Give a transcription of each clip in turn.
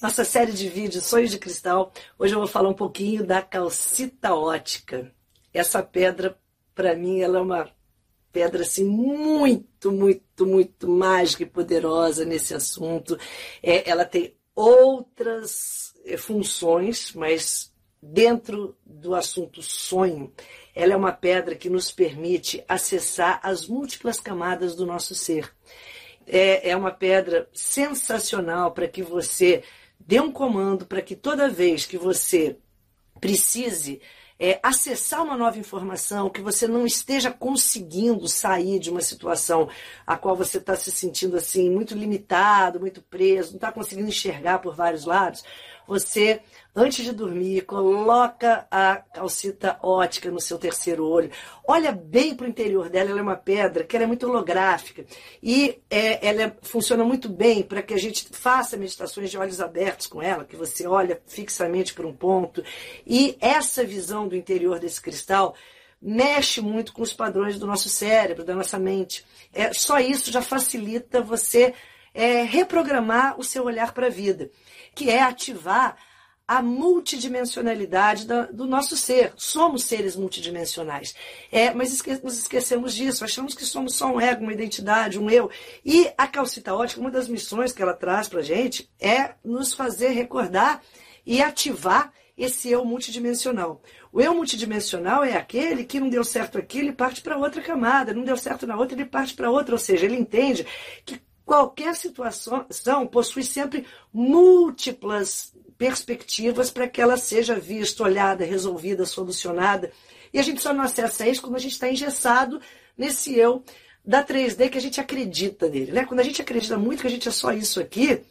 nossa série de vídeos Sonhos de Cristal, hoje eu vou falar um pouquinho da calcita ótica. Essa pedra, para mim, ela é uma pedra assim muito, muito, muito mágica e poderosa nesse assunto. É, ela tem outras é, funções, mas dentro do assunto sonho, ela é uma pedra que nos permite acessar as múltiplas camadas do nosso ser. É, é uma pedra sensacional para que você dê um comando para que toda vez que você precise é, acessar uma nova informação, que você não esteja conseguindo sair de uma situação a qual você está se sentindo assim muito limitado, muito preso, não está conseguindo enxergar por vários lados, você, antes de dormir, coloca a calcita ótica no seu terceiro olho. Olha bem para o interior dela, ela é uma pedra que é muito holográfica e é, ela funciona muito bem para que a gente faça meditações de olhos abertos com ela, que você olha fixamente para um ponto. E essa visão do interior desse cristal mexe muito com os padrões do nosso cérebro, da nossa mente. É, só isso já facilita você é, reprogramar o seu olhar para a vida que é ativar a multidimensionalidade do nosso ser. Somos seres multidimensionais. É, mas esque nos esquecemos disso, achamos que somos só um ego, uma identidade, um eu. E a calcita ótica, uma das missões que ela traz para a gente é nos fazer recordar e ativar esse eu multidimensional. O eu multidimensional é aquele que não deu certo aqui, ele parte para outra camada, não deu certo na outra, ele parte para outra. Ou seja, ele entende que Qualquer situação possui sempre múltiplas perspectivas para que ela seja vista, olhada, resolvida, solucionada. E a gente só não acessa isso quando a gente está engessado nesse eu da 3D que a gente acredita nele. Né? Quando a gente acredita muito que a gente é só isso aqui,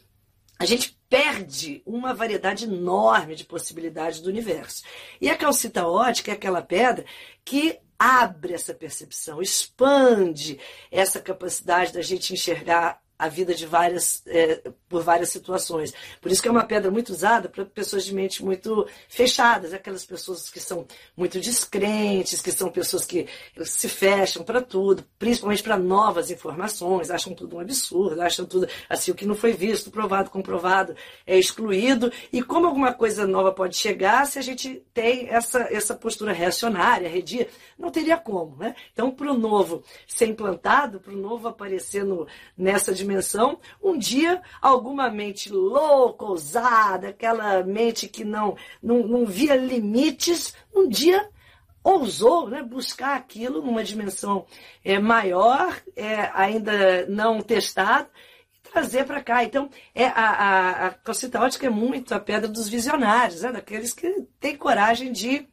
a gente perde uma variedade enorme de possibilidades do universo. E a calcita ótica é aquela pedra que abre essa percepção, expande essa capacidade da gente enxergar a vida de várias, é, por várias situações. Por isso que é uma pedra muito usada para pessoas de mente muito fechadas, aquelas pessoas que são muito descrentes, que são pessoas que se fecham para tudo, principalmente para novas informações, acham tudo um absurdo, acham tudo assim, o que não foi visto, provado, comprovado, é excluído. E como alguma coisa nova pode chegar se a gente tem essa, essa postura reacionária, redia, não teria como. Né? Então, para o novo ser implantado, para o novo aparecer no, nessa dimensão, dimensão, um dia alguma mente louca, ousada, aquela mente que não, não, não via limites, um dia ousou né, buscar aquilo numa dimensão é, maior, é, ainda não testado, e trazer para cá. Então, é, a, a, a calcita ótica é muito a pedra dos visionários, né, daqueles que têm coragem de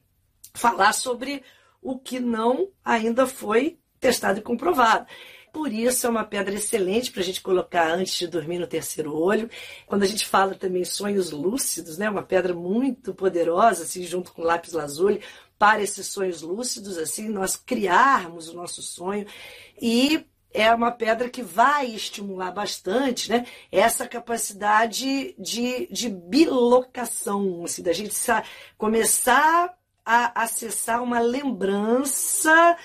falar sobre o que não ainda foi testado e comprovado. Por isso é uma pedra excelente para a gente colocar antes de dormir no terceiro olho. Quando a gente fala também sonhos lúcidos, né? Uma pedra muito poderosa, assim, junto com lápis lazuli, para esses sonhos lúcidos, assim, nós criarmos o nosso sonho. E é uma pedra que vai estimular bastante né, essa capacidade de, de bilocação, assim, da gente começar a acessar uma lembrança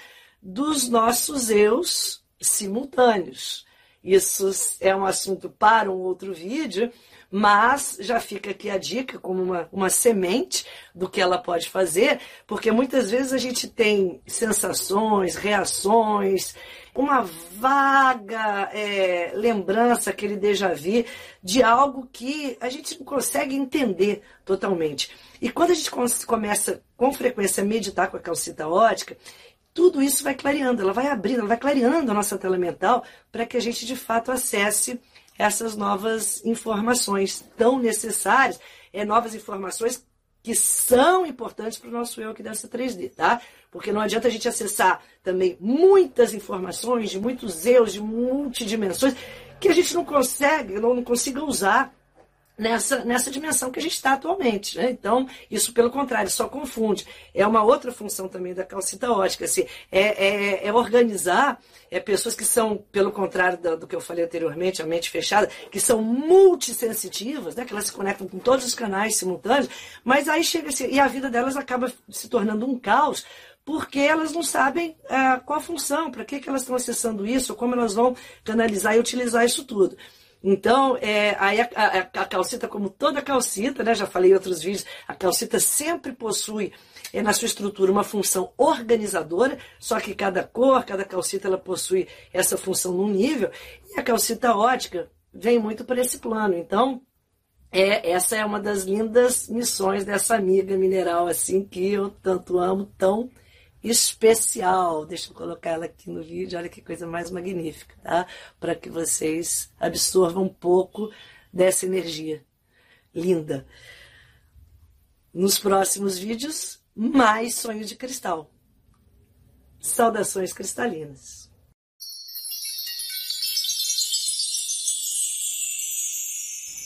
dos nossos eus simultâneos. Isso é um assunto para um outro vídeo, mas já fica aqui a dica como uma, uma semente do que ela pode fazer, porque muitas vezes a gente tem sensações, reações, uma vaga é, lembrança, aquele déjà vu de algo que a gente não consegue entender totalmente. E quando a gente começa com frequência a meditar com a calcita ótica, tudo isso vai clareando, ela vai abrindo, ela vai clareando a nossa tela mental para que a gente de fato acesse essas novas informações tão necessárias, é, novas informações que são importantes para o nosso eu aqui dessa 3D, tá? Porque não adianta a gente acessar também muitas informações, de muitos eus, de multidimensões, que a gente não consegue, não, não consiga usar nessa, nessa dimensão que a gente está atualmente. Né? Então, isso, pelo contrário, só confunde. É uma outra função também da calcita ótica. Assim, é, é, é organizar é, pessoas que são, pelo contrário do, do, que eu falei anteriormente, a mente fechada, que são multissensitivas, né? que elas se conectam com todos os canais simultâneos, mas aí chega assim, e a vida delas acaba se tornando um caos, porque elas não sabem é, qual a função, para que, que elas estão acessando isso, como elas vão canalizar e utilizar isso tudo. Então, é, aí a, a, a, calcita, como toda calcita, né, já falei em outros vídeos, a calcita sempre possui é, na sua estrutura uma função organizadora, só que cada cor, cada calcita, ela possui essa função num nível, e a calcita ótica vem muito para esse plano. Então, é, essa é uma das lindas missões dessa amiga mineral, assim, que eu tanto amo, tão especial. Deixa eu colocar ela aqui no vídeo, olha que coisa mais magnífica, tá? Para que vocês absorvam um pouco dessa energia linda. Nos próximos vídeos, mais sonho de cristal. Saudações cristalinas.